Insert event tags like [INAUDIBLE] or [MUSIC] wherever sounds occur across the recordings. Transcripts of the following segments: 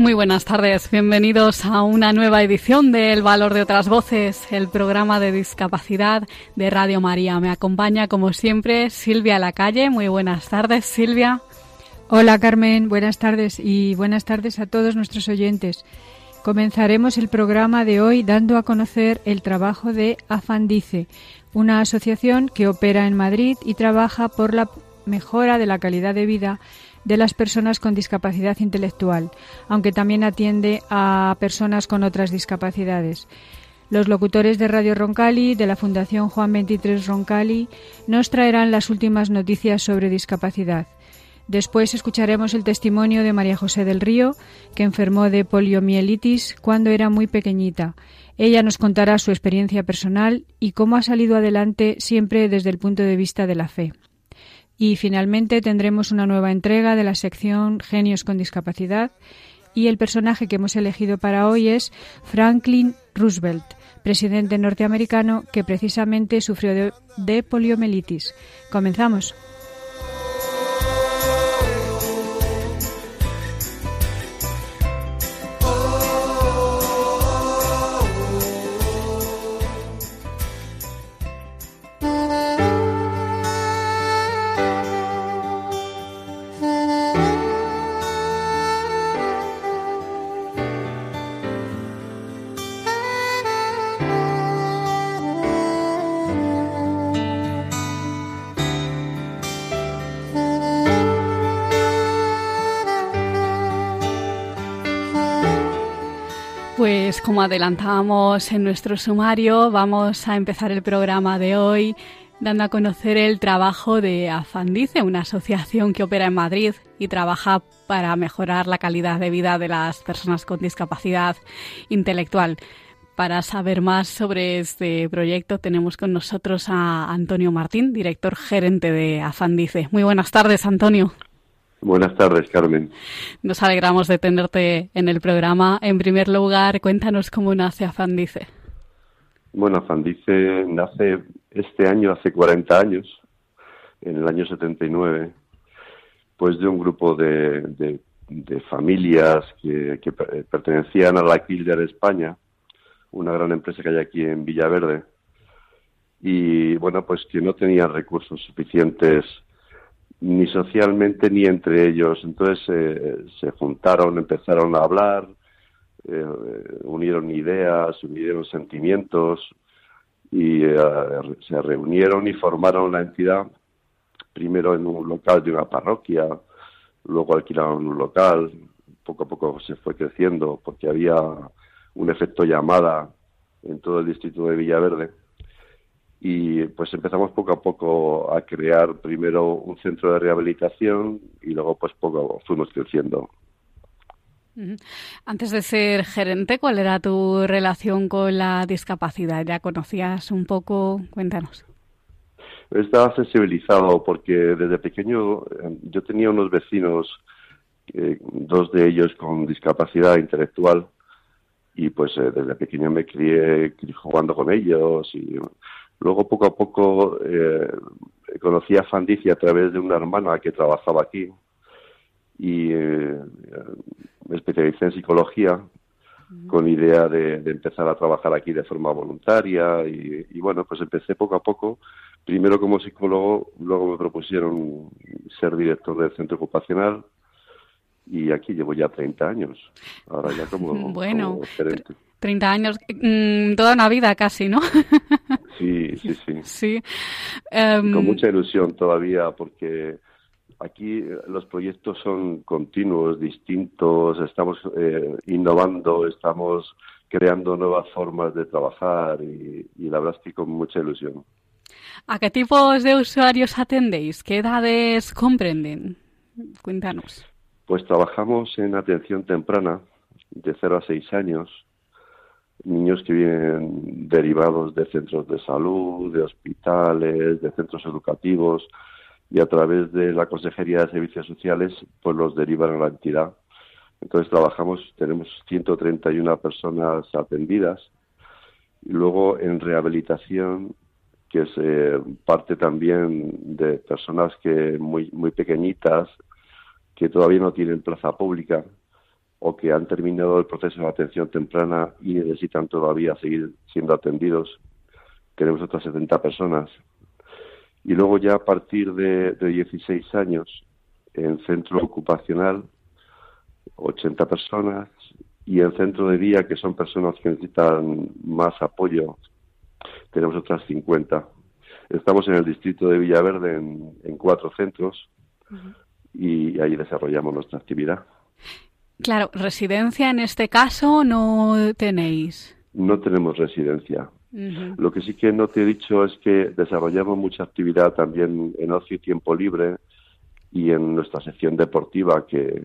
Muy buenas tardes, bienvenidos a una nueva edición de El Valor de otras Voces, el programa de discapacidad de Radio María. Me acompaña, como siempre, Silvia Lacalle. Muy buenas tardes, Silvia. Hola, Carmen. Buenas tardes y buenas tardes a todos nuestros oyentes. Comenzaremos el programa de hoy dando a conocer el trabajo de Afandice, una asociación que opera en Madrid y trabaja por la mejora de la calidad de vida de las personas con discapacidad intelectual, aunque también atiende a personas con otras discapacidades. Los locutores de Radio Roncali, de la Fundación Juan 23 Roncali, nos traerán las últimas noticias sobre discapacidad. Después escucharemos el testimonio de María José del Río, que enfermó de poliomielitis cuando era muy pequeñita. Ella nos contará su experiencia personal y cómo ha salido adelante siempre desde el punto de vista de la fe. Y finalmente tendremos una nueva entrega de la sección Genios con Discapacidad y el personaje que hemos elegido para hoy es Franklin Roosevelt, presidente norteamericano que precisamente sufrió de, poliomielitis. Comenzamos. Como adelantábamos en nuestro sumario, vamos a empezar el programa de hoy dando a conocer el trabajo de Afandice, una asociación que opera en Madrid y trabaja para mejorar la calidad de vida de las personas con discapacidad intelectual. Para saber más sobre este proyecto tenemos con nosotros a Antonio Martín, director gerente de Afandice. Muy buenas tardes, Antonio. Buenas tardes, Carmen. Nos alegramos de tenerte en el programa. En primer lugar, cuéntanos cómo nace Afandice. Bueno, Afandice nace este año, hace 40 años, en el año 79, pues de un grupo de, de, familias que, que, pertenecían a la Kilder España, una gran empresa que hay aquí en Villaverde, y bueno, pues que no tenían recursos suficientes ni socialmente ni entre ellos. Entonces eh, se juntaron, empezaron a hablar, eh, unieron ideas, unieron sentimientos y eh, se reunieron y formaron la entidad primero en un local de una parroquia, luego alquilaron un local, poco a poco se fue creciendo porque había un efecto llamada en todo el distrito de Villaverde y pues empezamos poco a poco a crear primero un centro de rehabilitación y luego pues poco fuimos creciendo. Antes de ser gerente, ¿cuál era tu relación con la discapacidad? ¿Ya conocías un poco? Cuéntanos. Estaba sensibilizado porque desde pequeño eh, yo tenía unos vecinos, eh, dos de ellos con discapacidad intelectual, y pues eh, desde pequeño me crié jugando con ellos y Luego, poco a poco, eh, conocí a Fandici a través de una hermana que trabajaba aquí y eh, me especialicé en psicología con idea de, empezar a trabajar aquí de forma voluntaria y, bueno, pues empecé poco a poco, primero como psicólogo, luego me propusieron ser director del centro ocupacional y aquí llevo ya 30 años, ahora ya como, [LAUGHS] bueno, 30 años, mm, toda una vida casi, ¿no? [LAUGHS] Sí, sí, sí. sí. Con em, mucha ilusión todavía porque aquí los proyectos son continuos, distintos, estamos eh, innovando, estamos creando nuevas formas de trabajar y, y, la verdad es que con mucha ilusión. ¿A qué tipos de usuarios atendéis? ¿Qué edades comprenden? Cuéntanos. Pues trabajamos en atención temprana de 0 a 6 años, niños que vienen derivados de centros de salud, de hospitales, de centros educativos y a través de la Consejería de Servicios Sociales pues los derivan a la entidad. Entonces trabajamos, tenemos 131 personas atendidas y luego en rehabilitación que es eh, parte también de personas que muy muy pequeñitas que todavía no tienen plaza pública o que han terminado el proceso de atención temprana y necesitan todavía seguir siendo atendidos. Tenemos otras 70 personas. Y luego ya a partir de, de 16 años, en centro ocupacional, 80 personas, y en centro de día, que son personas que necesitan más apoyo, tenemos otras 50. Estamos en el distrito de Villaverde en, en cuatro centros y ahí desarrollamos nuestra actividad. Claro, residencia en este caso no tenéis. No tenemos residencia. Lo que sí que no te he dicho es que desarrollamos mucha actividad también en ocio y tiempo libre y en nuestra sección deportiva, que,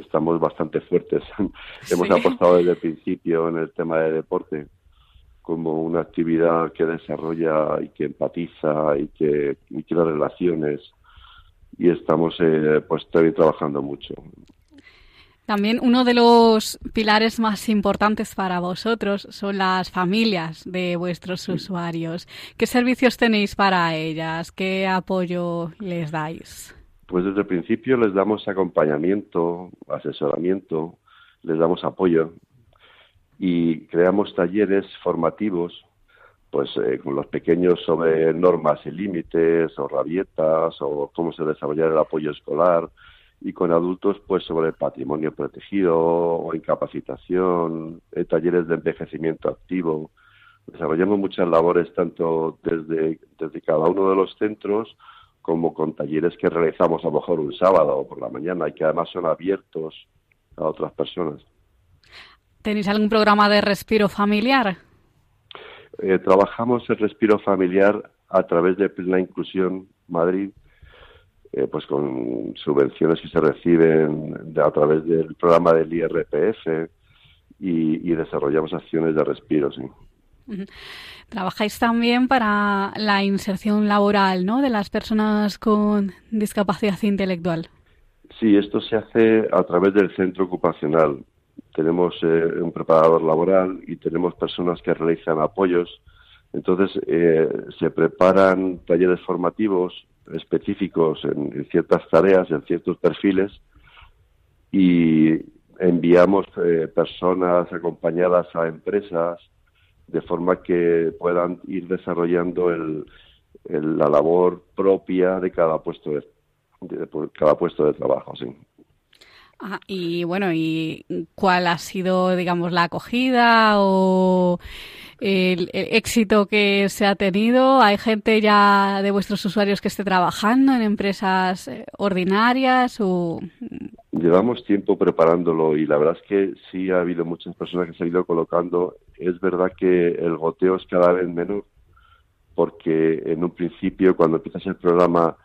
estamos bastante fuertes. [LAUGHS] Hemos apostado desde el principio en el tema de deporte como una actividad que desarrolla y que empatiza y que, y crea relaciones y estamos eh, pues también trabajando mucho. También uno de los pilares más importantes para vosotros son las familias de vuestros usuarios. ¿Qué servicios tenéis para ellas? ¿Qué apoyo les dais? Pues desde el principio les damos acompañamiento, asesoramiento, les damos apoyo y creamos talleres formativos pues eh, con los pequeños sobre normas y límites o rabietas o cómo se desarrolla el apoyo escolar y con adultos pues sobre patrimonio protegido o incapacitación, eh, talleres de envejecimiento activo. Desarrollamos muchas labores tanto desde, desde cada uno de los centros como con talleres que realizamos a lo mejor un sábado o por la mañana y que además son abiertos a otras personas. ¿Tenéis algún programa de respiro familiar? Eh, trabajamos el respiro familiar a través de Plena Inclusión Madrid, eh, pues con subvenciones que se reciben a través del programa del IRPF y, desarrollamos acciones de respiro, sí. Trabajáis también para la inserción laboral ¿no? de las personas con discapacidad intelectual. Sí, esto se hace a través del centro ocupacional. Tenemos eh, un preparador laboral y tenemos personas que realizan apoyos. Entonces, eh, se preparan talleres formativos específicos en, ciertas tareas, en ciertos perfiles, y enviamos eh, personas acompañadas a empresas de forma que puedan ir desarrollando el, la labor propia de cada puesto de, cada puesto de trabajo. Sí. Ah, y bueno, ¿y cuál ha sido, digamos, la acogida o el, éxito que se ha tenido? ¿Hay gente ya de vuestros usuarios que esté trabajando en empresas eh, ordinarias o...? Llevamos tiempo preparándolo y la verdad es que sí ha habido muchas personas que se han ido colocando. Es verdad que el goteo es cada vez menor porque en un principio cuando empiezas el programa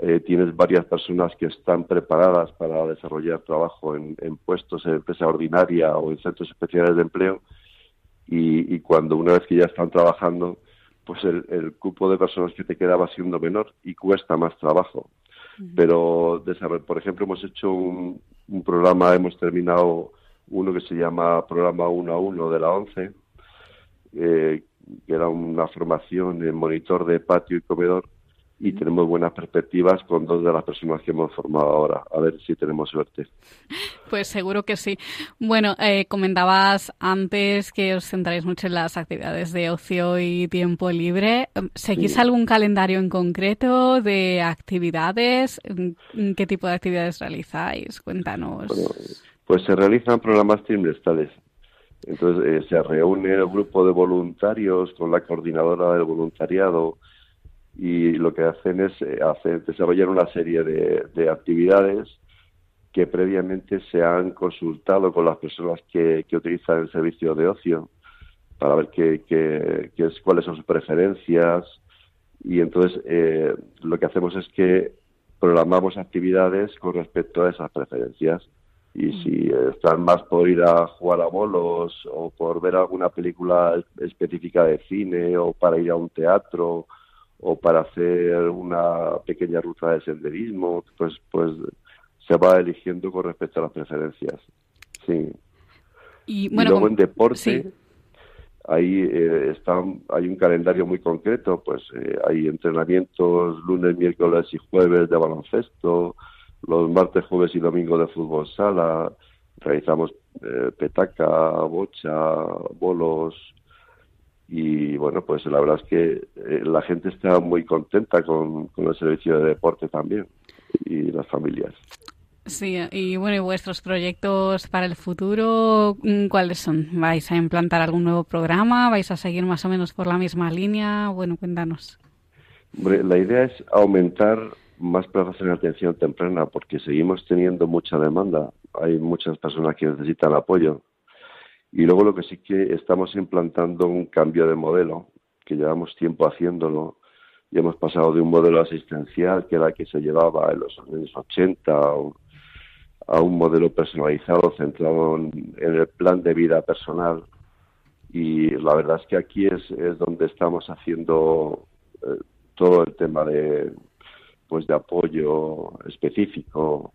eh, tienes varias personas que están preparadas para desarrollar trabajo en, puestos en empresa ordinaria o en centros especiales de empleo y, cuando una vez que ya están trabajando, pues el, cupo de personas que te quedaba siendo menor y cuesta más trabajo. Pero, por ejemplo, hemos hecho un, programa, hemos terminado uno que se llama Programa 1 a 1 de la ONCE, eh, que era una formación en monitor de patio y comedor, y tenemos buenas perspectivas con dos de las personas que hemos formado ahora. A ver si tenemos suerte. Pues seguro que sí. Bueno, eh, comentabas antes que os centráis mucho en las actividades de ocio y tiempo libre. ¿Seguís algún calendario en concreto de actividades? ¿Qué tipo de actividades realizáis? Cuéntanos. pues se realizan programas trimestrales. Entonces eh, se reúne el grupo de voluntarios con la coordinadora del voluntariado y lo que hacen es eh, hacer, desarrollar una serie de, actividades que previamente se han consultado con las personas que, utilizan el servicio de ocio para ver qué, qué, es, cuáles son sus preferencias y entonces eh, lo que hacemos es que programamos actividades con respecto a esas preferencias. Y si están más por ir a jugar a bolos o por ver alguna película específica de cine o para ir a un teatro o para hacer una pequeña ruta de senderismo, pues, pues se va eligiendo con respecto a las preferencias. Sí. Y, luego en deporte, ahí eh, está, hay un calendario muy concreto, pues eh, hay entrenamientos lunes, miércoles y jueves de baloncesto, los martes, jueves y domingo de fútbol sala, realizamos eh, petaca, bocha, bolos, y bueno, pues la verdad es que eh, la gente está muy contenta con, el servicio de deporte también y las familias. Sí, y bueno, ¿y vuestros proyectos para el futuro mm, cuáles son? ¿Vais a implantar algún nuevo programa? ¿Vais a seguir más o menos por la misma línea? Bueno, cuéntanos. la idea es aumentar más plazas en atención temprana porque seguimos teniendo mucha demanda. Hay muchas personas que necesitan apoyo y luego lo que sí que estamos implantando un cambio de modelo, que llevamos tiempo haciéndolo, y hemos pasado de un modelo asistencial, que era el que se llevaba en los años 80, a un modelo personalizado centrado en, el plan de vida personal. Y la verdad es que aquí es, es donde estamos haciendo eh, todo el tema de pues de apoyo específico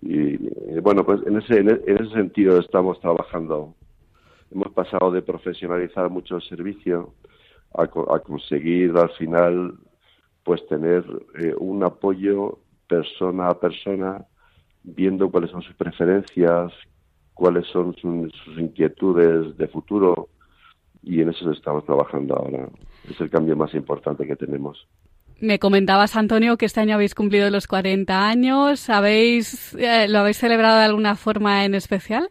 y, bueno, pues en ese, en ese sentido estamos trabajando. Hemos pasado de profesionalizar mucho el servicio a, a conseguir al final pues tener eh, un apoyo persona a persona, viendo cuáles son sus preferencias, cuáles son sus, sus inquietudes de futuro y en eso estamos trabajando ahora. Es el cambio más importante que tenemos. Me comentabas, Antonio, que este año habéis cumplido los 40 años. ¿Habéis, eh, ¿Lo habéis celebrado de alguna forma en especial?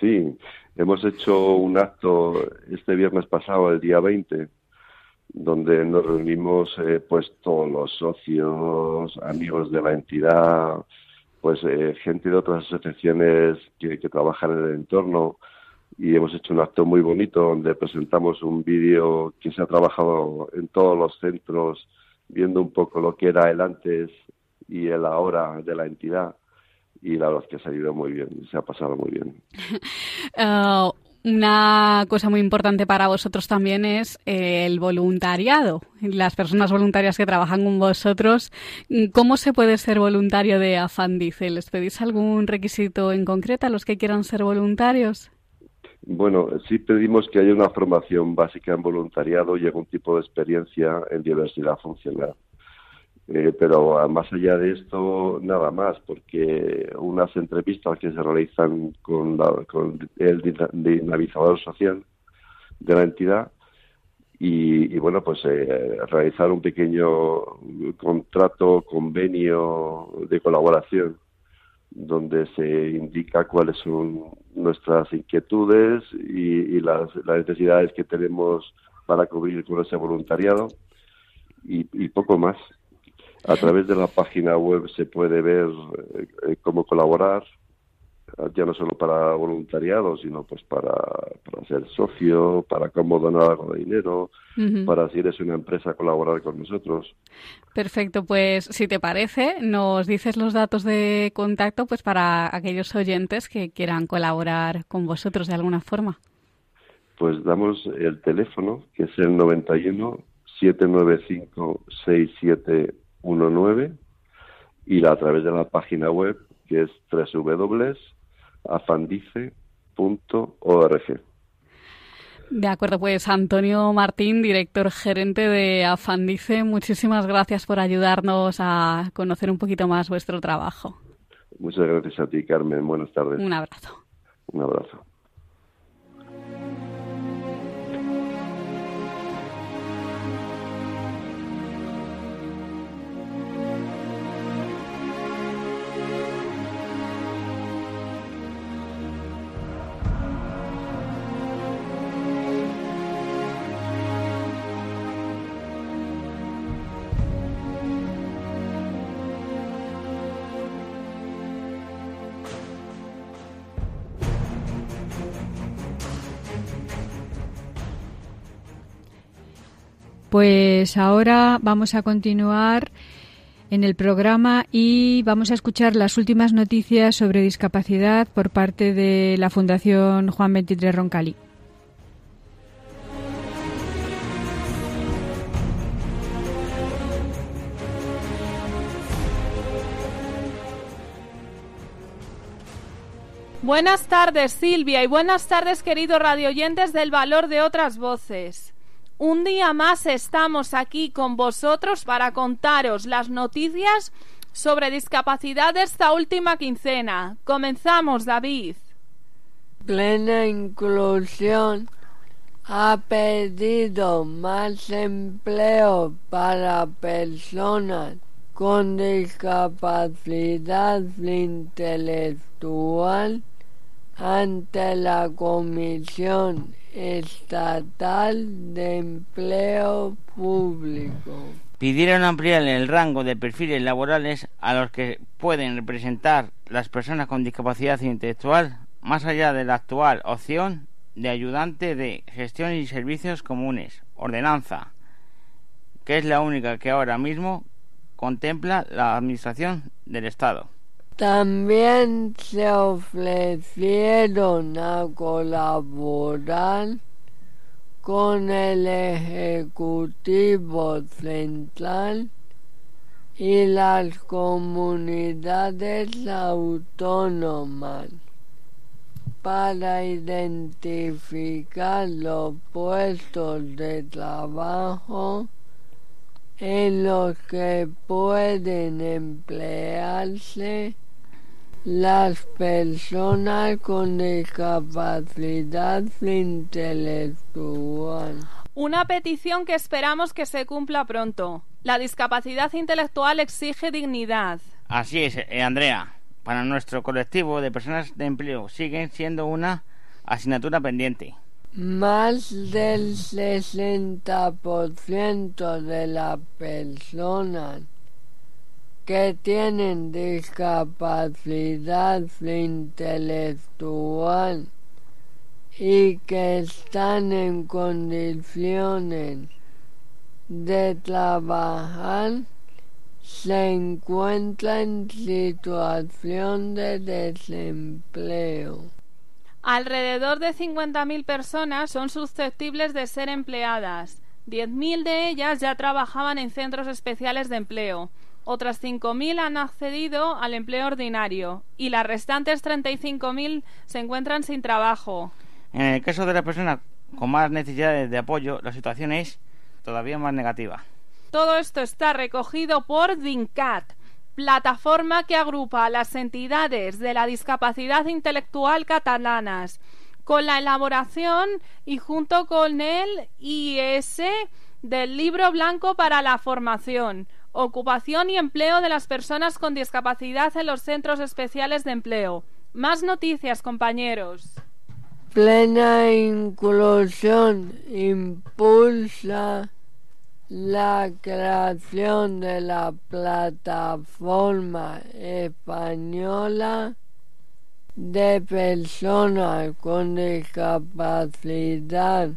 Sí, hemos hecho un acto este viernes pasado, el día 20, donde nos reunimos eh, pues todos los socios, amigos de la entidad, pues eh, gente de otras asociaciones que, que trabajan en el entorno y hemos hecho un acto muy bonito donde presentamos un vídeo que se ha trabajado en todos los centros viendo un poco lo que era el antes y el ahora de la entidad y la verdad es que ha salido muy bien, se ha pasado muy bien. Ah, [LAUGHS] una cosa muy importante para vosotros también es el voluntariado, las personas voluntarias que trabajan con vosotros. ¿Cómo se puede ser voluntario de Afandice? ¿Les pedís algún requisito en concreto a los que quieran ser voluntarios? Bueno, sí pedimos que haya una formación básica en voluntariado y algún tipo de experiencia en diversidad funcional. Eh, pero más allá de esto, nada más, porque unas entrevistas que se realizan con, el dinamizador social de la entidad y, bueno, pues eh, realizar un pequeño contrato, convenio de colaboración donde se indica cuáles son nuestras inquietudes y, las, necesidades que tenemos para cubrir con ese voluntariado. Y, poco más. A través de la página web se puede ver eh, cómo colaborar, ya no solo para voluntariado, sino pues para, para ser socio, para cómo donar algo de dinero, para si eres una empresa colaborar con nosotros. Perfecto, pues si te parece, nos dices los datos de contacto pues para aquellos oyentes que quieran colaborar con vosotros de alguna forma. Pues damos el teléfono, que es el 91 795 6719 y a través de la página web que es www afandice.org. De acuerdo, pues Antonio Martín, director gerente de Afandice, muchísimas gracias por ayudarnos a conocer un poquito más vuestro trabajo. Muchas gracias a ti, Carmen. Buenas tardes. Un abrazo. Un abrazo. Pues ahora vamos a continuar en el programa y vamos a escuchar las últimas noticias sobre discapacidad por parte de la Fundación Juan 23 Roncali. Buenas tardes Silvia y buenas tardes queridos radioyentes del valor de otras voces. Un día más estamos aquí con vosotros para contaros las noticias sobre discapacidad de esta última quincena. Comenzamos, David. Plena Inclusión ha pedido más empleo para personas con discapacidad intelectual ante la Comisión Estatal de Empleo Público. Pidieron ampliar el rango de perfiles laborales a los que pueden representar las personas con discapacidad intelectual más allá de la actual opción de ayudante de gestión y servicios comunes, ordenanza, que es la única que ahora mismo contempla la Administración del Estado. También se ofrecieron a colaborar con el Ejecutivo Central y las comunidades autónomas para identificar los puestos de trabajo en los que pueden emplearse las personas con discapacidad intelectual. Una petición que esperamos que se cumpla pronto. La discapacidad intelectual exige dignidad. Así es, eh, Andrea. Para nuestro colectivo de personas de empleo siguen siendo una asignatura pendiente. Más del 60% de las personas que tienen discapacidad intelectual y que están en condiciones de trabajar se encuentran en situación de desempleo. Alrededor de 50.000 personas son susceptibles de ser empleadas. 10.000 de ellas ya trabajaban en centros especiales de empleo otras 5.000 han accedido al empleo ordinario y las restantes 35.000 se encuentran sin trabajo. En el caso de las personas con más necesidades de apoyo, la situación es todavía más negativa. Todo esto está recogido por DINCAT, plataforma que agrupa a las entidades de la discapacidad intelectual catalanas, con la elaboración y junto con el IS del Libro Blanco para la Formación, Ocupación y empleo de las personas con discapacidad en los centros especiales de empleo. Más noticias, compañeros. Plena inclusión impulsa la creación de la plataforma española de personas con discapacidad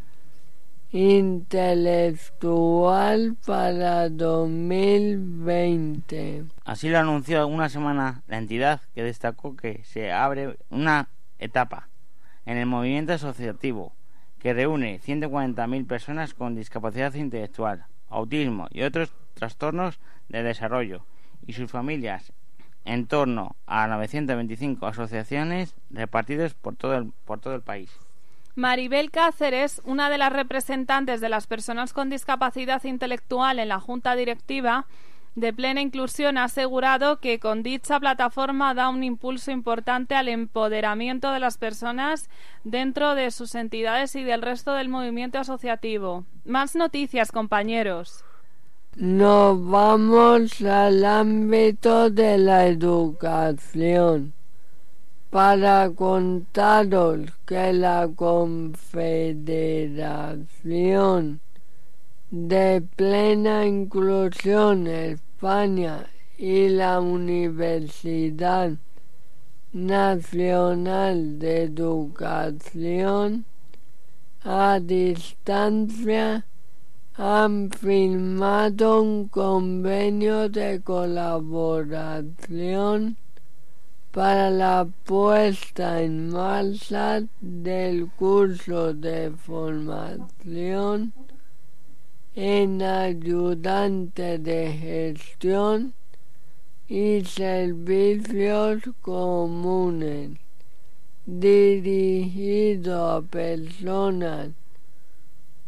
intelectual para 2020. Así lo anunció una semana la entidad que destacó que se abre una etapa en el movimiento asociativo que reúne 140.000 personas con discapacidad intelectual, autismo y otros trastornos de desarrollo y sus familias en torno a 925 asociaciones repartidas por todo el, por todo el país. Maribel Cáceres, una de las representantes de las personas con discapacidad intelectual en la Junta Directiva de Plena Inclusión, ha asegurado que con dicha plataforma da un impulso importante al empoderamiento de las personas dentro de sus entidades y del resto del movimiento asociativo. Más noticias, compañeros. Nos vamos al ámbito de la educación para contaros que la Confederación de Plena Inclusión España y la Universidad Nacional de Educación a Distancia han firmado un convenio de colaboración para la puesta en marcha del curso de formación en ayudante de gestión y servicios comunes dirigido a personas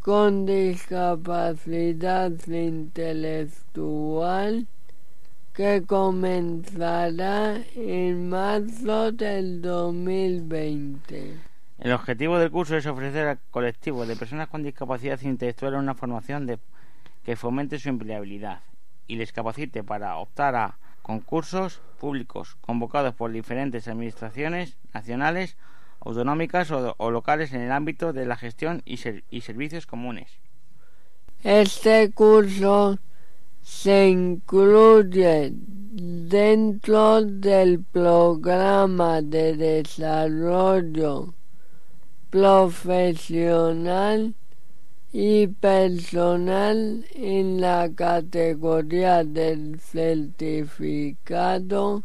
con discapacidad intelectual que comenzará en marzo del 2020. El objetivo del curso es ofrecer al colectivo de personas con discapacidad intelectual una formación de, que fomente su empleabilidad y les capacite para optar a concursos públicos convocados por diferentes administraciones nacionales, autonómicas o, locales en el ámbito de la gestión y, servicios comunes. Este curso se incluye dentro del programa de desarrollo profesional y personal en la categoría del certificado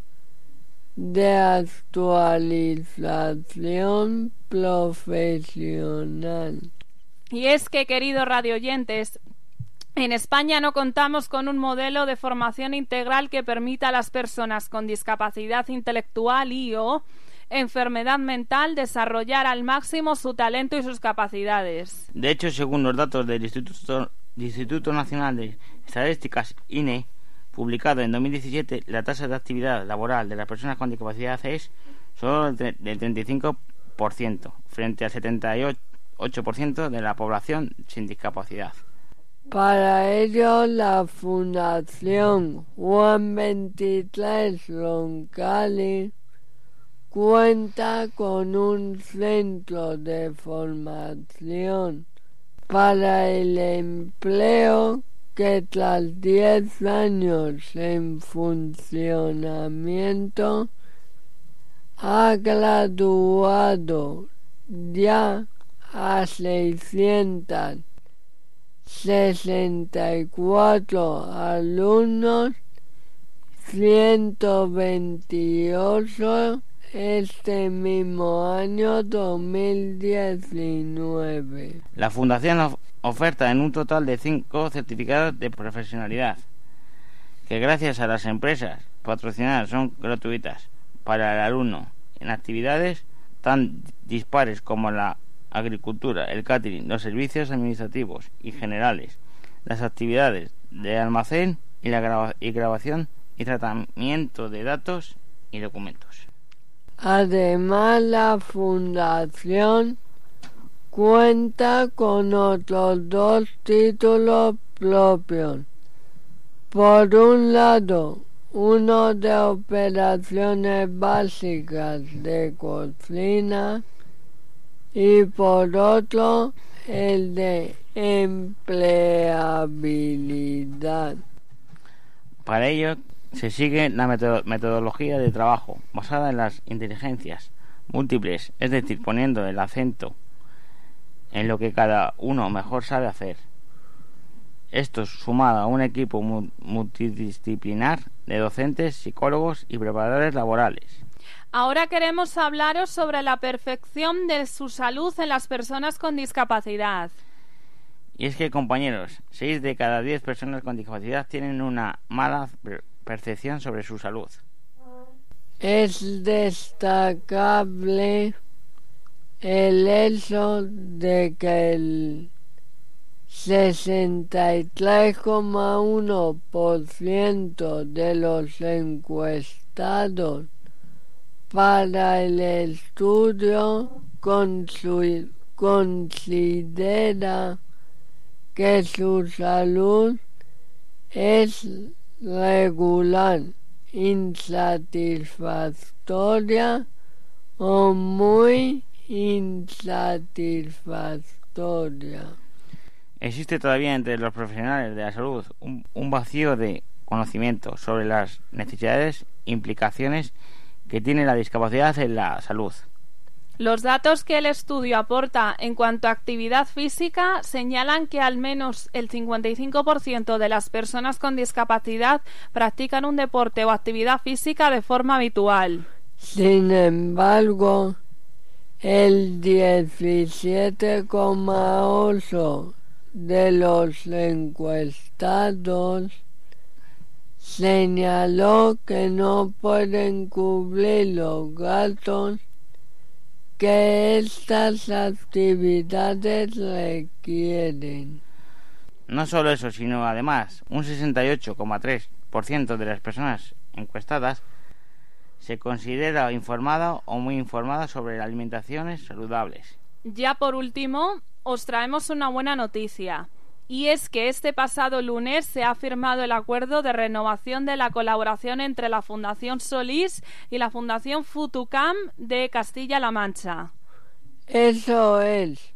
de actualización profesional. Y es que, queridos radioyentes, en España no contamos con un modelo de formación integral que permita a las personas con discapacidad intelectual y o enfermedad mental desarrollar al máximo su talento y sus capacidades. De hecho, según los datos del Instituto, Instituto Nacional de Estadísticas INE, publicado en 2017, la tasa de actividad laboral de las personas con discapacidad es solo del 35%, frente al 78% de la población sin discapacidad. Para ello, la Fundación Juan 23 Roncalli cuenta con un centro de formación para el empleo que tras 10 años en funcionamiento ha graduado ya a 600 64 alumnos, 128 este mismo año 2019. La Fundación oferta en un total de 5 certificados de profesionalidad, que gracias a las empresas patrocinadas son gratuitas para el alumno en actividades tan dispares como la agricultura, el catering, los servicios administrativos y generales, las actividades de almacén y la y grabación y tratamiento de datos y documentos. Además, la Fundación cuenta con otros dos títulos propios. Por un lado, uno de operaciones básicas de cocina y por otro el de empleabilidad. Para ello se sigue la metodología de trabajo basada en las inteligencias múltiples, es decir, poniendo el acento en lo que cada uno mejor sabe hacer. Esto sumado a un equipo multidisciplinar de docentes, psicólogos y preparadores laborales. Ahora queremos hablaros sobre la perfección de su salud en las personas con discapacidad. Y es que, compañeros, 6 de cada 10 personas con discapacidad tienen una mala percepción sobre su salud. Es destacable el hecho de que el 63,1% de los encuestados para el estudio considera que su salud es regular, insatisfactoria o muy insatisfactoria. Existe todavía entre los profesionales de la salud un, un vacío de conocimiento sobre las necesidades, implicaciones que tiene la discapacidad en la salud. Los datos que el estudio aporta en cuanto a actividad física señalan que al menos el 55% de las personas con discapacidad practican un deporte o actividad física de forma habitual. Sin embargo, el 17,8 de los encuestados señaló que no pueden cubrir los gastos que estas actividades requieren. No solo eso, sino además un 68,3% de las personas encuestadas se considera informada o muy informada sobre alimentaciones saludables. Ya por último, os traemos una buena noticia y es que este pasado lunes se ha firmado el acuerdo de renovación de la colaboración entre la Fundación Solís y la Fundación Futucam de Castilla-La Mancha. Eso es,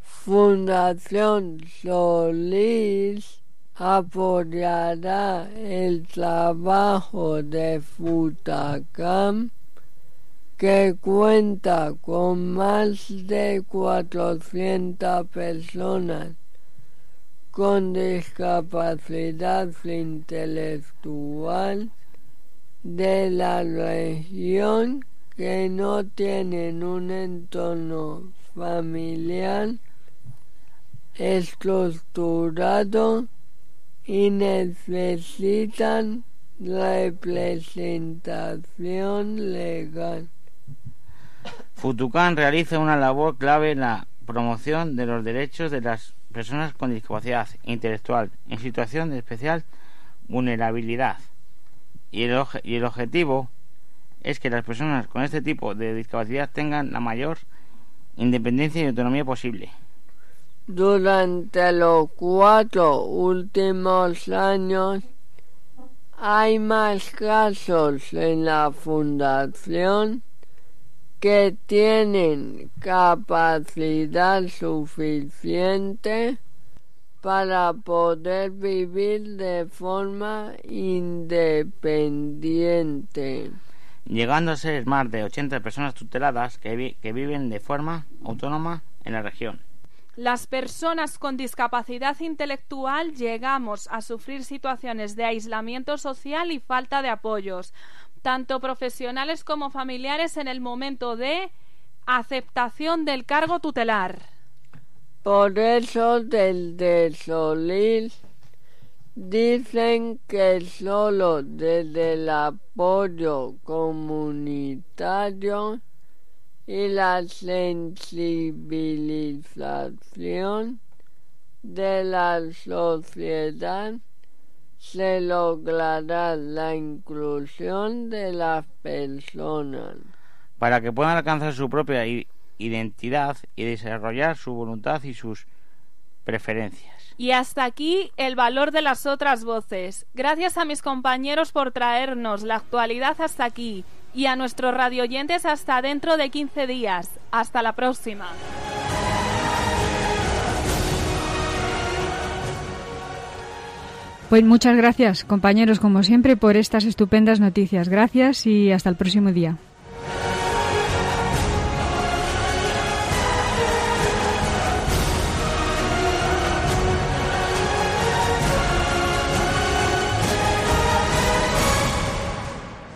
Fundación Solís apoyará el trabajo de Futacam que cuenta con más de 400 personas con discapacidad intelectual de la región que no tienen un entorno familiar estructurado y necesitan representación legal. Futucán realiza una labor clave en la promoción de los derechos de las personas con discapacidad intelectual en situación de especial vulnerabilidad. Y el, y el objetivo es que las personas con este tipo de discapacidad tengan la mayor independencia y autonomía posible. Durante los cuatro últimos años hay más casos en la fundación que tienen capacidad suficiente para poder vivir de forma independiente. Llegando a ser más de 80 personas tuteladas que, que viven de forma autónoma en la región. Las personas con discapacidad intelectual llegamos a sufrir situaciones de aislamiento social y falta de apoyos, tanto profesionales como familiares en el momento de aceptación del cargo tutelar. Por eso desde Solís dicen que solo desde el apoyo comunitario y la sensibilización de la sociedad se logrará la inclusión de las personas. Para que puedan alcanzar su propia identidad y desarrollar su voluntad y sus preferencias. Y hasta aquí el valor de las otras voces. Gracias a mis compañeros por traernos la actualidad hasta aquí y a nuestros radioyentes hasta dentro de 15 días. Hasta la próxima. Pues muchas gracias, compañeros, como siempre, por estas estupendas noticias. Gracias y hasta el próximo día.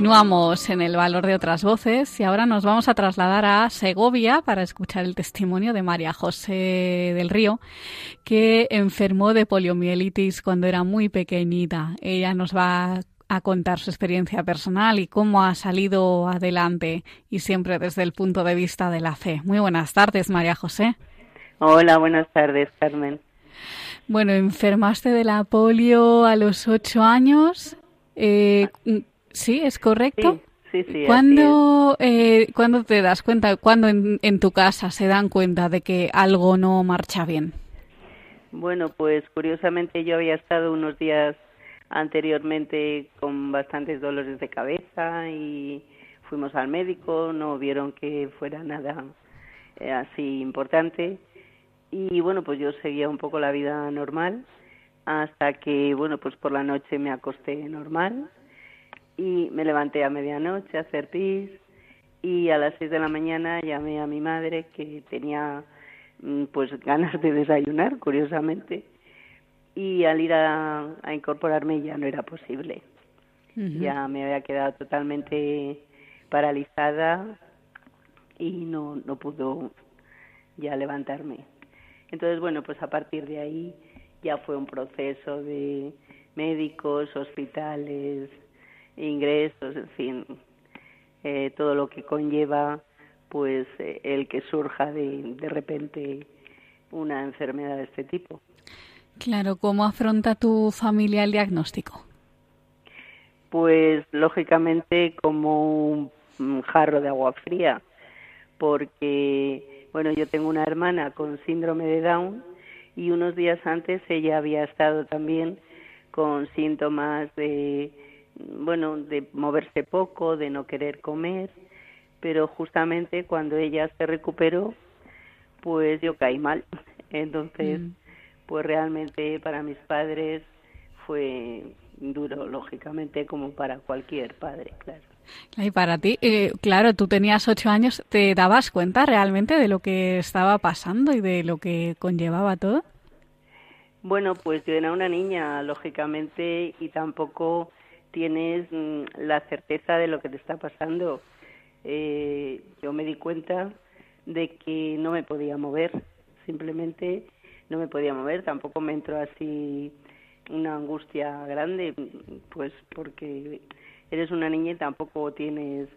Continuamos en el valor de otras voces y ahora nos vamos a trasladar a Segovia para escuchar el testimonio de María José del Río, que enfermó de poliomielitis cuando era muy pequeñita. Ella nos va a contar su experiencia personal y cómo ha salido adelante y siempre desde el punto de vista de la fe. Muy buenas tardes, María José. Hola, buenas tardes, Carmen. Bueno, enfermaste de la polio a los ocho años. Eh, Sí, es correcto. Sí, sí, ¿Cuándo, eh, ¿Cuándo te das cuenta, cuándo en, en, tu casa se dan cuenta de que algo no marcha bien? Bueno, pues curiosamente yo había estado unos días anteriormente con bastantes dolores de cabeza y fuimos al médico, no vieron que fuera nada eh, así importante y bueno, pues yo seguía un poco la vida normal hasta que bueno, pues por la noche me acosté normal y me levanté a medianoche a hacer pis y a las seis de la mañana llamé a mi madre que tenía mm, pues [LAUGHS] ganas de desayunar curiosamente y al ir a, incorporarme ya no era posible. Ya me había quedado totalmente paralizada y no no pudo ya levantarme. Entonces bueno pues a partir de ahí ya fue un proceso de médicos hospitales ingresos, en fin, eh, todo lo que conlleva pues eh, el que surja de, de repente una enfermedad de este tipo. Claro, ¿cómo afronta tu familia el diagnóstico? Pues lógicamente como un jarro de agua fría, porque bueno, yo tengo una hermana con síndrome de Down y unos días antes ella había estado también con síntomas de bueno, de moverse poco, de no querer comer, pero justamente cuando ella se recuperó, pues yo caí mal. [LAUGHS] Entonces, mm. pues realmente para mis padres fue duro, lógicamente, como para cualquier padre, claro. Y para ti, eh, claro, tú tenías ocho años, ¿te dabas cuenta realmente de lo que estaba pasando y de lo que conllevaba todo? Bueno, pues yo era una niña, lógicamente, y tampoco tienes mm, la certeza de lo que te está pasando. Eh, yo me di cuenta de que no me podía mover, simplemente no me podía mover, tampoco me entró así una angustia grande, pues porque eres una niña y tampoco tienes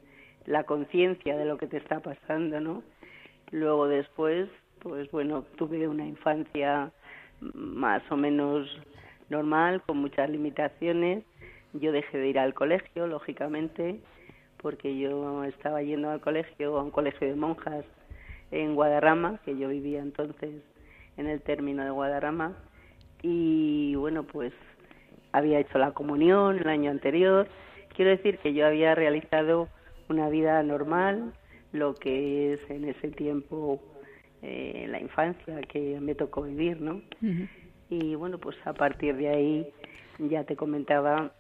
la conciencia de lo que te está pasando, ¿no? Luego después, pues bueno, tuve una infancia más o menos normal, con muchas limitaciones, yo dejé de ir al colegio, lógicamente, porque yo estaba yendo al colegio, a un colegio de monjas en Guadarrama, que yo vivía entonces en el término de Guadarrama, y bueno, pues había hecho la comunión el año anterior. Quiero decir que yo había realizado una vida normal, lo que es en ese tiempo eh, la infancia que me tocó vivir, ¿no? Y bueno, pues a partir de ahí ya te comentaba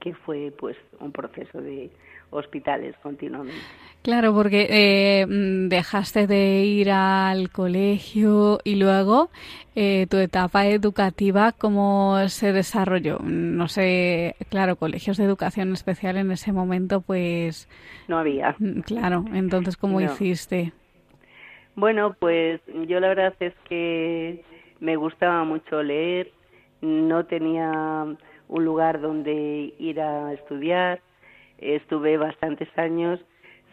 que fue pues un proceso de hospitales continuamente. Claro, porque eh, mm, dejaste de ir al colegio y luego eh, tu etapa educativa, ¿cómo se desarrolló? No sé, claro, colegios de educación especial en ese momento, pues... No había. Mm, claro, entonces, ¿cómo hiciste? Bueno, pues yo la verdad es que me gustaba mucho leer, no tenía un lugar donde ir a estudiar. Estuve bastantes años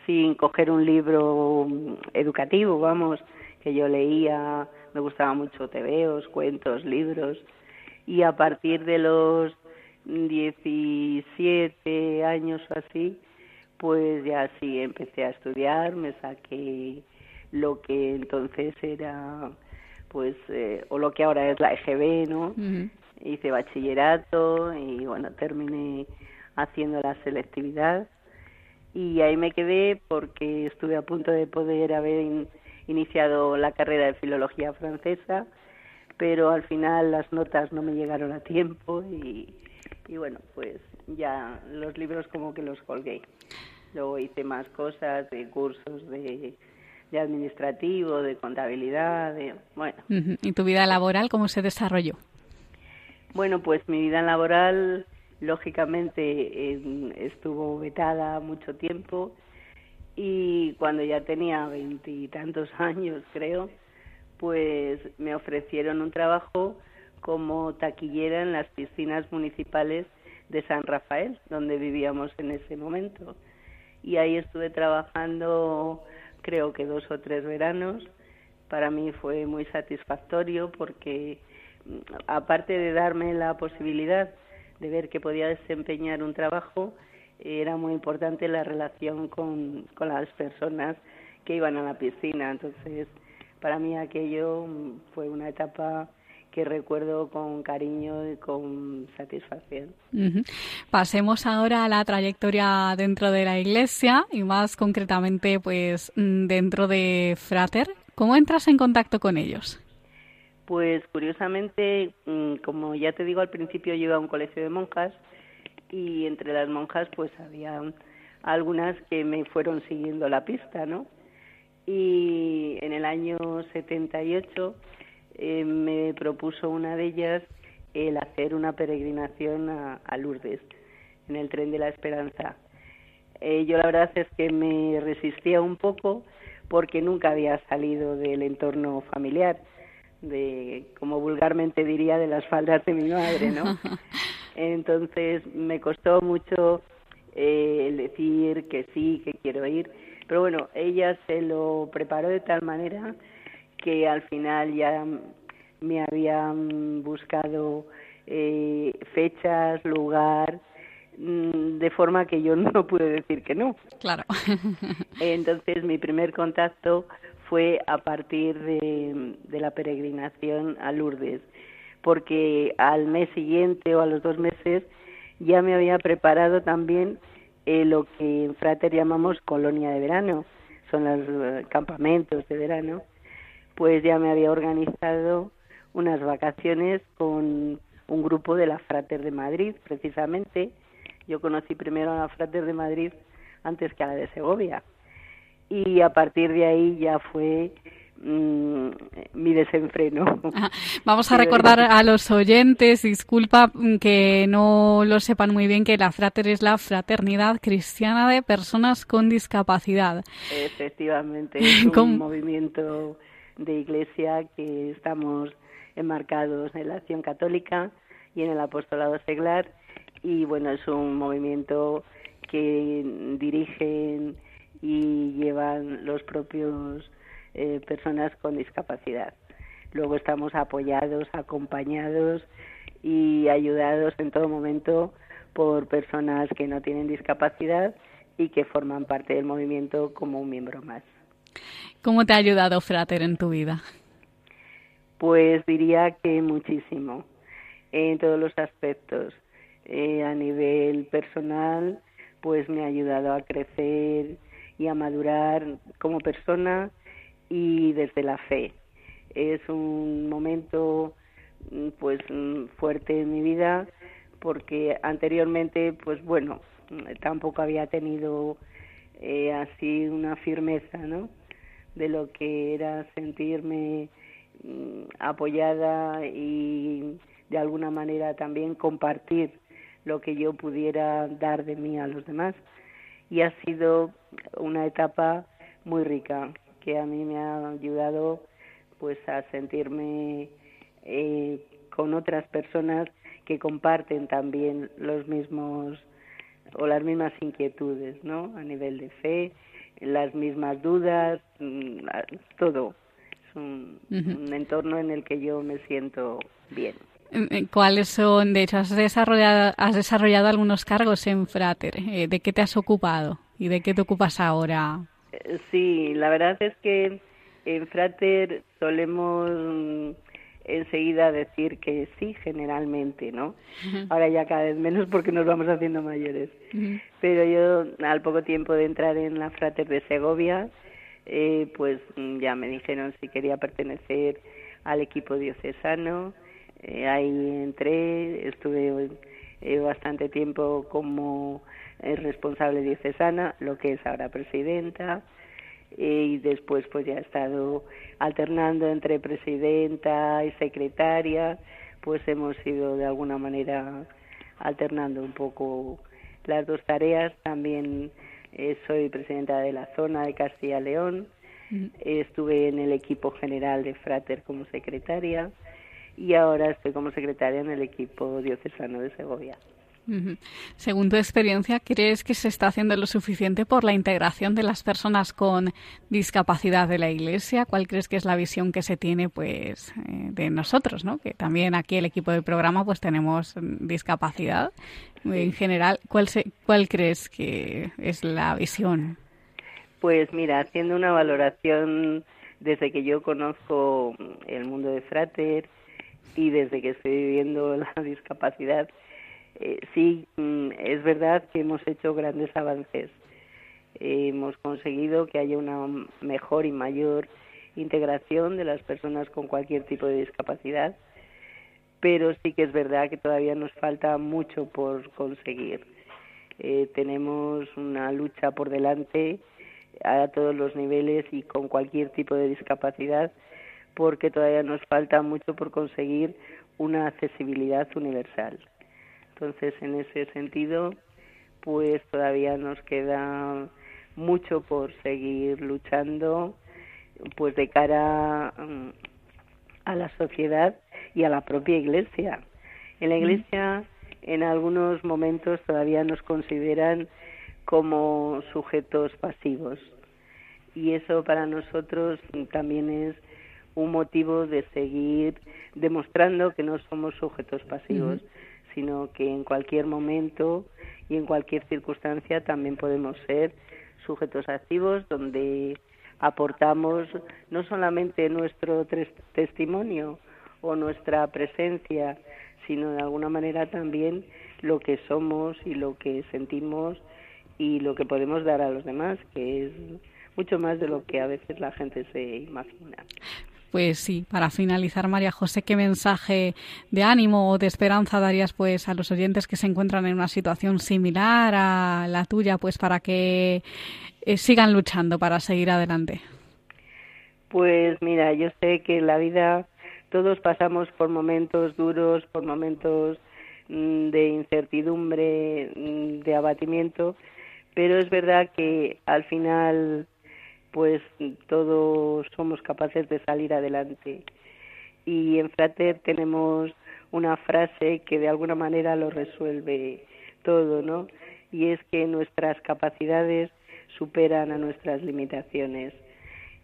sin coger un libro educativo, vamos, que yo leía, me gustaba mucho tebeos, cuentos, libros, y a partir de los 17 años o así, pues ya sí empecé a estudiar, me saqué lo que entonces era, pues, eh, o lo que ahora es la EGB, ¿no? Hice bachillerato y bueno, terminé haciendo la selectividad y ahí me quedé porque estuve a punto de poder haber iniciado la carrera de filología francesa, pero al final las notas no me llegaron a tiempo y, y bueno, pues ya los libros como que los colgué. Luego hice más cosas de cursos de, de administrativo, de contabilidad, de, bueno. ¿Y tu vida laboral cómo se desarrolló? Bueno, pues mi vida laboral lógicamente estuvo vetada mucho tiempo y cuando ya tenía veintitantos años, creo, pues me ofrecieron un trabajo como taquillera en las piscinas municipales de San Rafael, donde vivíamos en ese momento. Y ahí estuve trabajando creo que dos o tres veranos. Para mí fue muy satisfactorio porque aparte de darme la posibilidad de ver que podía desempeñar un trabajo, era muy importante la relación con, con las personas que iban a la piscina. Entonces, para mí aquello fue una etapa que recuerdo con cariño y con satisfacción. Pasemos ahora a la trayectoria dentro de la Iglesia y más concretamente, pues mm, dentro de Frater. ¿Cómo entras en contacto con ellos? Pues curiosamente, mm, como ya te digo al principio, yo a un colegio de monjas y entre las monjas pues había algunas que me fueron siguiendo la pista, ¿no? Y en el año 78 eh, me propuso una de ellas el hacer una peregrinación a, Lourdes en el tren de la esperanza. Eh, yo la verdad es que me resistía un poco porque nunca había salido del entorno familiar, de como vulgarmente diría de las faldas de mi madre, ¿no? [LAUGHS] Entonces me costó mucho eh, decir que sí, que quiero ir, pero bueno, ella se lo preparó de tal manera que al final ya me habían buscado eh, fechas, lugar, mm, de forma que yo [LAUGHS] no pude decir que no. Claro. Entonces mi primer contacto fue a partir de, la peregrinación a Lourdes, porque al mes siguiente o a los dos meses ya me había preparado también eh, lo que en Frater llamamos colonia de verano, son los eh, campamentos de verano pues ya me había organizado unas vacaciones con un grupo de la Frater de Madrid, precisamente. Yo conocí primero a la Frater de Madrid antes que a la de Segovia. Y a partir de ahí ya fue mm, mi desenfreno. [LAUGHS] Vamos a recordar a los oyentes, disculpa que no lo sepan muy bien, que la Frater es la Fraternidad Cristiana de Personas con Discapacidad. Efectivamente, [LAUGHS] es un movimiento de iglesia que estamos enmarcados en la acción católica y en el apostolado seglar y bueno es un movimiento que dirigen y llevan los propios eh, personas con discapacidad luego estamos apoyados acompañados y ayudados en todo momento por personas que no tienen discapacidad y que forman parte del movimiento como un miembro más ¿Cómo te ha ayudado Frater en tu vida? Pues diría que muchísimo, en todos los aspectos. Eh, a nivel personal, pues me ha ayudado a crecer y a madurar como persona y desde la fe. Es un momento pues fuerte en mi vida porque anteriormente pues bueno tampoco había tenido eh, así una firmeza no de lo que era sentirme mm, apoyada y de alguna manera también compartir lo que yo pudiera dar de mí a los demás. Y ha sido una etapa muy rica que a mí me ha ayudado pues a sentirme eh, con otras personas que comparten también los mismos o las mismas inquietudes, ¿no? A nivel de fe, las mismas dudas, mm, todo. Es un, entorno en el que yo me siento bien. ¿Cuáles son? De hecho, has desarrollado, has desarrollado algunos cargos en Frater. Eh, ¿De qué te has ocupado y de qué te ocupas ahora? Eh, sí, la verdad es que en Frater solemos enseguida decir que sí, generalmente, ¿no? Ahora ya cada vez menos porque nos vamos haciendo mayores. Pero yo, al poco tiempo de entrar en la Frater de Segovia, eh, pues mm, ya me dijeron si quería pertenecer al equipo diocesano. Eh, ahí entré, estuve eh, bastante tiempo como responsable diocesana, lo que es ahora presidenta y después pues ya he estado alternando entre presidenta y secretaria, pues hemos ido de alguna manera alternando un poco las dos tareas. También eh, soy presidenta de la zona de Castilla-León. Estuve en el equipo general de Frater como secretaria y ahora estoy como secretaria en el equipo diocesano de Segovia. Según tu experiencia, ¿crees que se está haciendo lo suficiente por la integración de las personas con discapacidad de la Iglesia? ¿Cuál crees que es la visión que se tiene, pues, eh, de nosotros, ¿no? Que también aquí el equipo del programa, pues, tenemos discapacidad. En general, ¿cuál, ¿cuál crees que es la visión? Pues mira, haciendo una valoración desde que yo conozco el mundo de Frater y desde que estoy viviendo [LAUGHS] la discapacidad, eh, sí, mm, es verdad que hemos hecho grandes avances. hemos conseguido que haya una mejor y mayor integración de las personas con cualquier tipo de discapacidad, pero sí que es verdad que todavía nos falta mucho por conseguir. Eh, tenemos una lucha por delante a todos los niveles y con cualquier tipo de discapacidad, porque todavía nos falta mucho por conseguir una accesibilidad universal. Entonces, en ese sentido, pues todavía nos queda mucho por seguir luchando, pues de cara mm, a la sociedad y a la propia Iglesia. En la mm. Iglesia, en algunos momentos todavía nos consideran como sujetos pasivos. Y eso para nosotros también es un motivo de seguir demostrando que no somos sujetos pasivos, sino que en cualquier momento y en cualquier circunstancia también podemos ser sujetos activos donde aportamos no solamente nuestro testimonio o nuestra presencia, sino de alguna manera también lo que somos y lo que sentimos y lo que podemos dar a los demás, que es mucho más de lo que a veces la gente se imagina. Pues sí, para finalizar, María José, ¿qué mensaje de ánimo o de esperanza darías pues a los oyentes que se encuentran en una situación similar a la tuya, pues para que eh, sigan luchando para seguir adelante? Pues mira, yo sé que la vida todos pasamos por momentos duros, por momentos mm, de incertidumbre, mm, de abatimiento, pero es verdad que al final pues todos somos capaces de salir adelante. Y en Frater tenemos una frase que de alguna manera lo resuelve todo, ¿no? Y es que nuestras capacidades superan a nuestras limitaciones.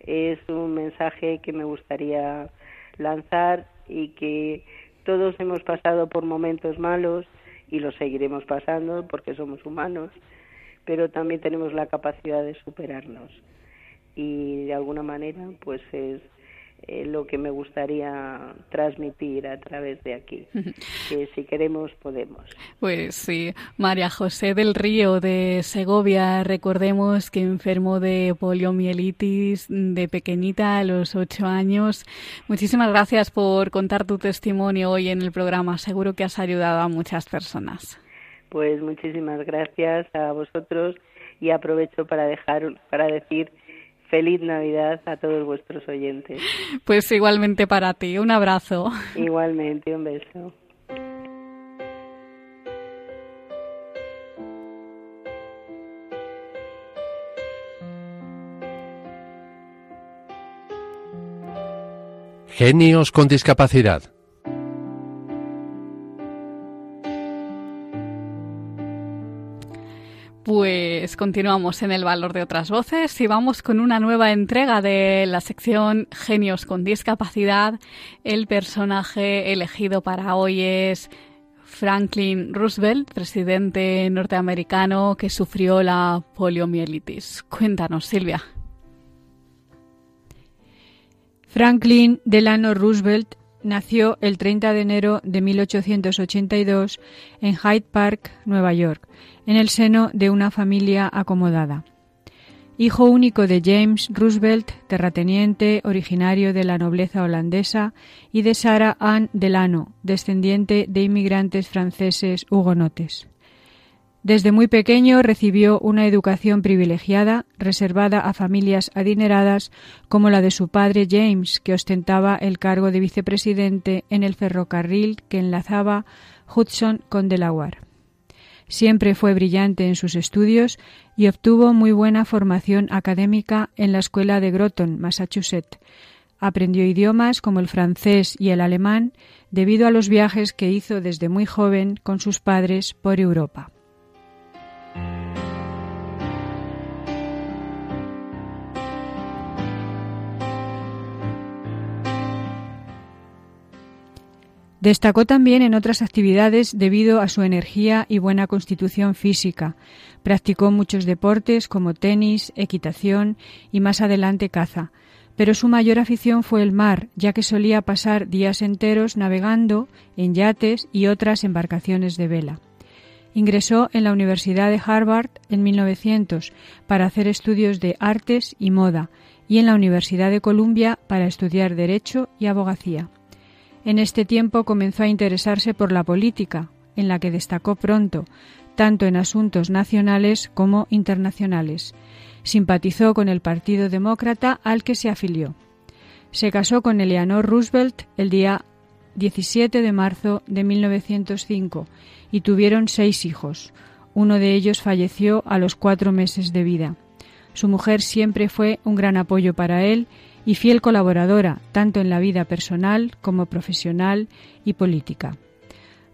Es un mensaje que me gustaría lanzar y que todos hemos pasado por momentos malos y los seguiremos pasando porque somos humanos, pero también tenemos la capacidad de superarnos y de alguna manera pues es eh, lo que me gustaría transmitir a través de aquí, [LAUGHS] que si queremos podemos. Pues sí, María José del Río de Segovia, recordemos que enfermó de poliomielitis de pequeñita a los ocho años. Muchísimas gracias por contar tu testimonio hoy en el programa, seguro que has ayudado a muchas personas. Pues muchísimas gracias a vosotros y aprovecho para dejar para decir feliz Navidad a todos vuestros oyentes. Pues igualmente para ti, un abrazo. Igualmente, un beso. Genios con discapacidad. Pues continuamos en el valor de otras voces y vamos con una nueva entrega de la sección Genios con discapacidad. El personaje elegido para hoy es Franklin Roosevelt, presidente norteamericano que sufrió la poliomielitis. Cuéntanos, Silvia. Franklin Delano Roosevelt nació el 30 de enero de 1882 en Hyde Park, Nueva York, en el seno de una familia acomodada. Hijo único de James Roosevelt, terrateniente originario de la nobleza holandesa, y de Sarah Ann Delano, descendiente de inmigrantes franceses hugonotes. Desde muy pequeño recibió una educación privilegiada, reservada a familias adineradas como la de su padre James, que ostentaba el cargo de vicepresidente en el ferrocarril que enlazaba Hudson con Delaware. Siempre fue brillante en sus estudios y obtuvo muy buena formación académica en la escuela de Groton, Massachusetts. Aprendió idiomas como el francés y el alemán debido a los viajes que hizo desde muy joven con sus padres por Europa. Destacó también en otras actividades debido a su energía y buena constitución física. Practicó muchos deportes como tenis, equitación y más adelante caza. Pero su mayor afición fue el mar, ya que solía pasar días enteros navegando en yates y otras embarcaciones de vela. Ingresó en la Universidad de Harvard en 1900 para hacer estudios de artes y moda y en la Universidad de Columbia para estudiar Derecho y Abogacía. En este tiempo comenzó a interesarse por la política, en la que destacó pronto, tanto en asuntos nacionales como internacionales. Simpatizó con el Partido Demócrata al que se afilió. Se casó con Eleanor Roosevelt el día 17 de marzo de 1905 y tuvieron seis hijos. Uno de ellos falleció a los cuatro meses de vida. Su mujer siempre fue un gran apoyo para él y fiel colaboradora tanto en la vida personal como profesional y política.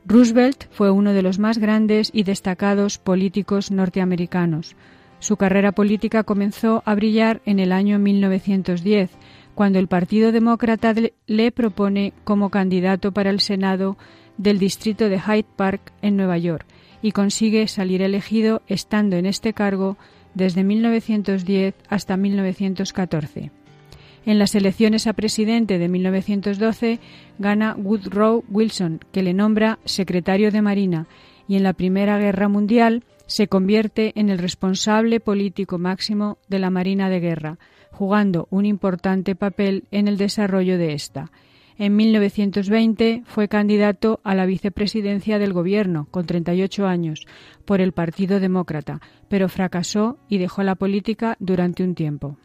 Roosevelt fue uno de los más grandes y destacados políticos norteamericanos. Su carrera política comenzó a brillar en el año 1910, cuando el Partido Demócrata le propone como candidato para el Senado del distrito de Hyde Park en Nueva York y consigue salir elegido estando en este cargo desde 1910 hasta 1914. En las elecciones a presidente de 1912 gana Woodrow Wilson, que le nombra secretario de Marina, y en la Primera Guerra Mundial se convierte en el responsable político máximo de la Marina de Guerra, jugando un importante papel en el desarrollo de esta. En 1920 fue candidato a la vicepresidencia del gobierno, con 38 años, por el Partido Demócrata, pero fracasó y dejó la política durante un tiempo.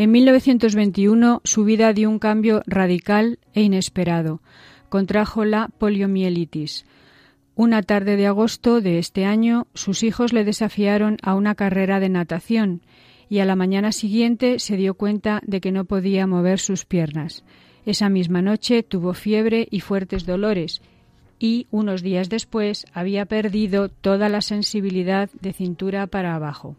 En 1921 su vida dio un cambio radical e inesperado. Contrajo la poliomielitis. Una tarde de agosto de este año, sus hijos le desafiaron a una carrera de natación y a la mañana siguiente se dio cuenta de que no podía mover sus piernas. Esa misma noche tuvo fiebre y fuertes dolores y unos días después había perdido toda la sensibilidad de cintura para abajo.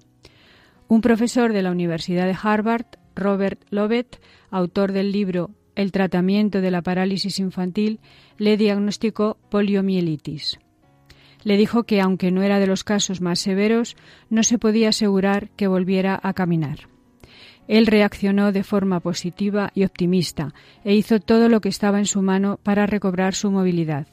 Un profesor de la Universidad de Harvard Robert Lovett, autor del libro El tratamiento de la parálisis infantil, le diagnosticó poliomielitis. Le dijo que, aunque no era de los casos más severos, no se podía asegurar que volviera a caminar. Él reaccionó de forma positiva y optimista e hizo todo lo que estaba en su mano para recobrar su movilidad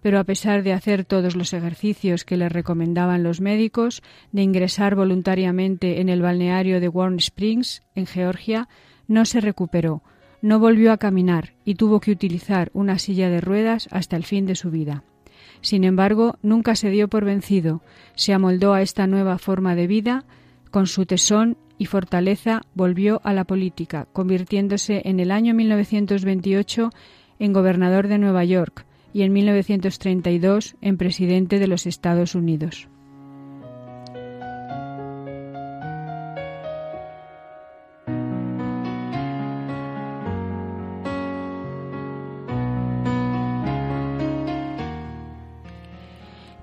pero a pesar de hacer todos los ejercicios que le recomendaban los médicos, de ingresar voluntariamente en el balneario de Warm Springs, en Georgia, no se recuperó, no volvió a caminar y tuvo que utilizar una silla de ruedas hasta el fin de su vida. Sin embargo, nunca se dio por vencido, se amoldó a esta nueva forma de vida, con su tesón y fortaleza volvió a la política, convirtiéndose en el año 1928 en gobernador de Nueva York, y en 1932 en presidente de los Estados Unidos.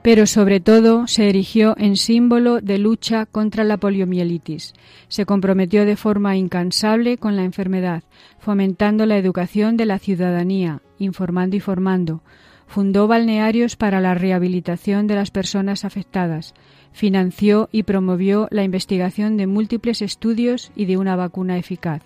Pero sobre todo se erigió en símbolo de lucha contra la poliomielitis. Se comprometió de forma incansable con la enfermedad, fomentando la educación de la ciudadanía, informando y formando. Fundó balnearios para la rehabilitación de las personas afectadas. Financió y promovió la investigación de múltiples estudios y de una vacuna eficaz.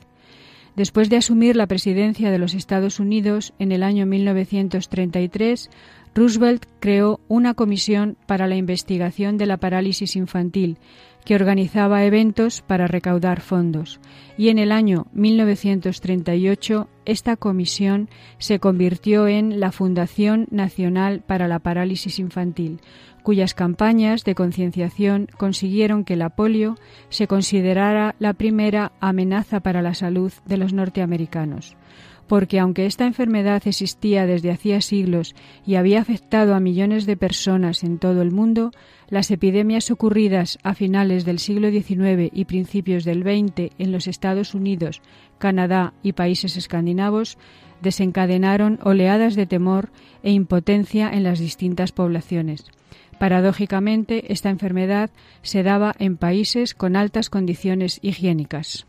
Después de asumir la presidencia de los Estados Unidos en el año 1933, Roosevelt creó una comisión para la investigación de la parálisis infantil, que organizaba eventos para recaudar fondos. Y en el año 1938 esta comisión se convirtió en la Fundación Nacional para la Parálisis Infantil, cuyas campañas de concienciación consiguieron que la polio se considerara la primera amenaza para la salud de los norteamericanos porque aunque esta enfermedad existía desde hacía siglos y había afectado a millones de personas en todo el mundo, las epidemias ocurridas a finales del siglo XIX y principios del XX en los Estados Unidos, Canadá y países escandinavos desencadenaron oleadas de temor e impotencia en las distintas poblaciones. Paradójicamente, esta enfermedad se daba en países con altas condiciones higiénicas.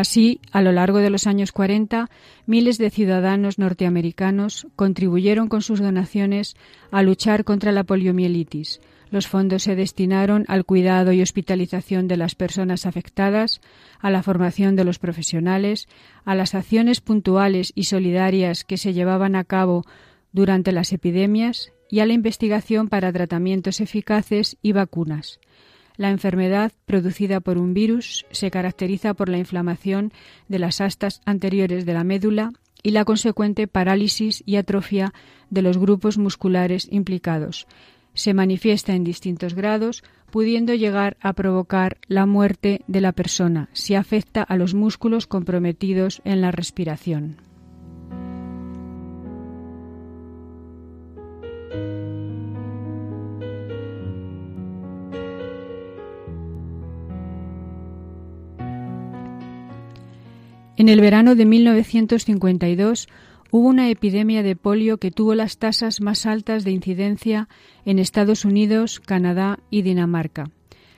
Así, a lo largo de los años 40, miles de ciudadanos norteamericanos contribuyeron con sus donaciones a luchar contra la poliomielitis. Los fondos se destinaron al cuidado y hospitalización de las personas afectadas, a la formación de los profesionales, a las acciones puntuales y solidarias que se llevaban a cabo durante las epidemias y a la investigación para tratamientos eficaces y vacunas. La enfermedad producida por un virus se caracteriza por la inflamación de las astas anteriores de la médula y la consecuente parálisis y atrofia de los grupos musculares implicados. Se manifiesta en distintos grados, pudiendo llegar a provocar la muerte de la persona si afecta a los músculos comprometidos en la respiración. En el verano de 1952 hubo una epidemia de polio que tuvo las tasas más altas de incidencia en Estados Unidos, Canadá y Dinamarca.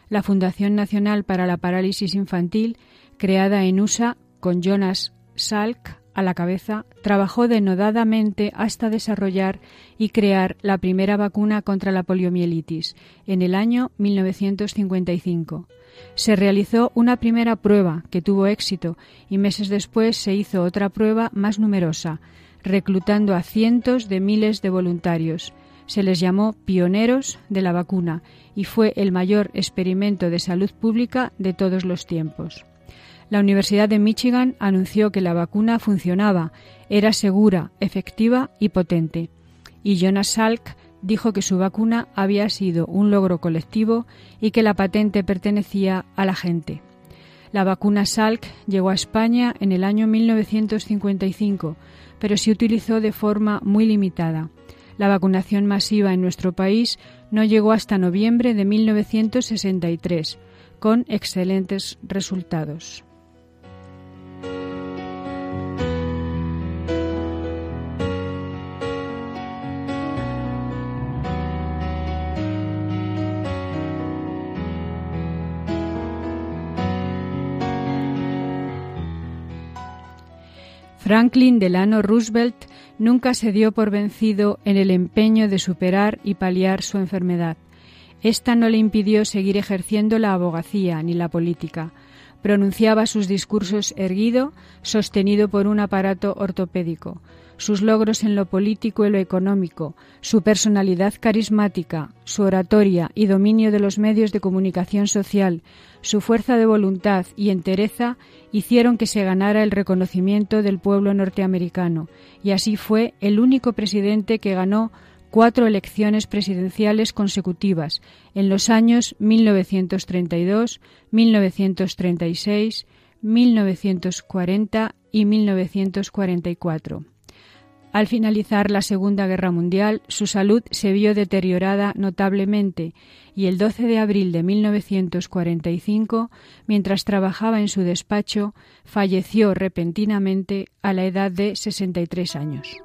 La Fundación Nacional para la Parálisis Infantil, creada en USA con Jonas Salk a la cabeza, trabajó denodadamente hasta desarrollar y crear la primera vacuna contra la poliomielitis en el año 1955. Se realizó una primera prueba que tuvo éxito y meses después se hizo otra prueba más numerosa, reclutando a cientos de miles de voluntarios. Se les llamó pioneros de la vacuna y fue el mayor experimento de salud pública de todos los tiempos. La Universidad de Michigan anunció que la vacuna funcionaba, era segura, efectiva y potente. Y Jonas Salk dijo que su vacuna había sido un logro colectivo y que la patente pertenecía a la gente. La vacuna Salk llegó a España en el año 1955, pero se utilizó de forma muy limitada. La vacunación masiva en nuestro país no llegó hasta noviembre de 1963, con excelentes resultados. Franklin Delano Roosevelt nunca se dio por vencido en el empeño de superar y paliar su enfermedad. Esta no le impidió seguir ejerciendo la abogacía ni la política. Pronunciaba sus discursos erguido, sostenido por un aparato ortopédico. Sus logros en lo político y lo económico, su personalidad carismática, su oratoria y dominio de los medios de comunicación social, su fuerza de voluntad y entereza hicieron que se ganara el reconocimiento del pueblo norteamericano, y así fue el único presidente que ganó cuatro elecciones presidenciales consecutivas en los años 1932, 1936, 1940 y 1944. Al finalizar la Segunda Guerra Mundial, su salud se vio deteriorada notablemente y el 12 de abril de 1945, mientras trabajaba en su despacho, falleció repentinamente a la edad de 63 años.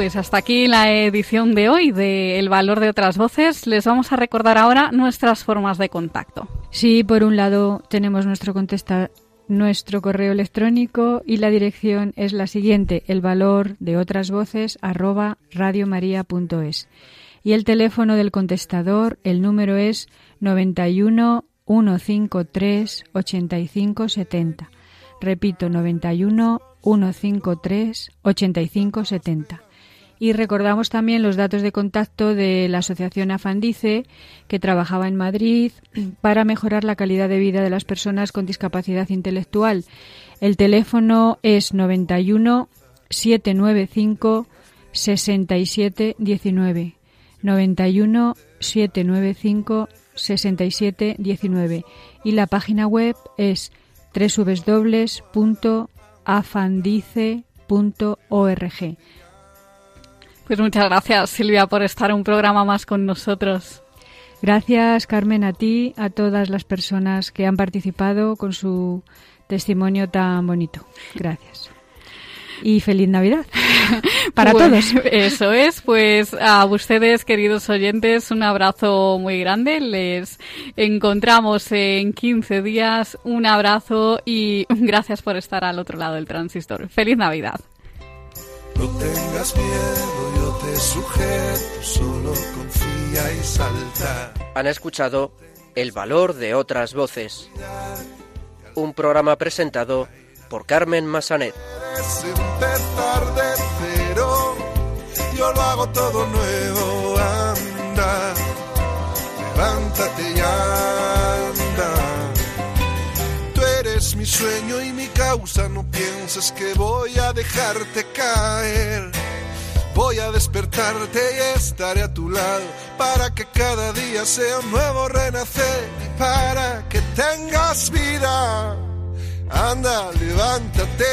Pues hasta aquí la edición de hoy de El valor de otras voces. Les vamos a recordar ahora nuestras formas de contacto. Sí, por un lado tenemos nuestro nuestro correo electrónico y la dirección es la siguiente, el valor de otras voces arroba radiomaria.es. Y el teléfono del contestador, el número es 91 153 85 70. Repito, 91 153 85 70. Y recordamos también los datos de contacto de la Asociación Afandice, que trabajaba en Madrid para mejorar la calidad de vida de las personas con discapacidad intelectual. El teléfono es 91 795 67 19. 91 795 67 19 y la página web es www.afandice.org. Pues muchas gracias Silvia por estar un programa más con nosotros. Gracias Carmen a ti, a todas las personas que han participado con su testimonio tan bonito. Gracias y feliz Navidad [LAUGHS] para todos. [LAUGHS] Eso es, pues a ustedes, queridos oyentes, un abrazo muy grande. Les encontramos en 15 días. Un abrazo y [LAUGHS] gracias por estar al otro lado del transistor. Feliz Navidad. No tengas miedo, yo te sujeto, solo confía y salta. Han escuchado El valor de otras voces. Un programa presentado por Carmen Massanet. empezar de cero, yo lo hago todo nuevo, anda, levántate y anda. Eres mi sueño y mi causa, no pienses que voy a dejarte caer. Voy a despertarte y estaré a tu lado para que cada día sea nuevo renacer para que tengas vida. Anda, levántate.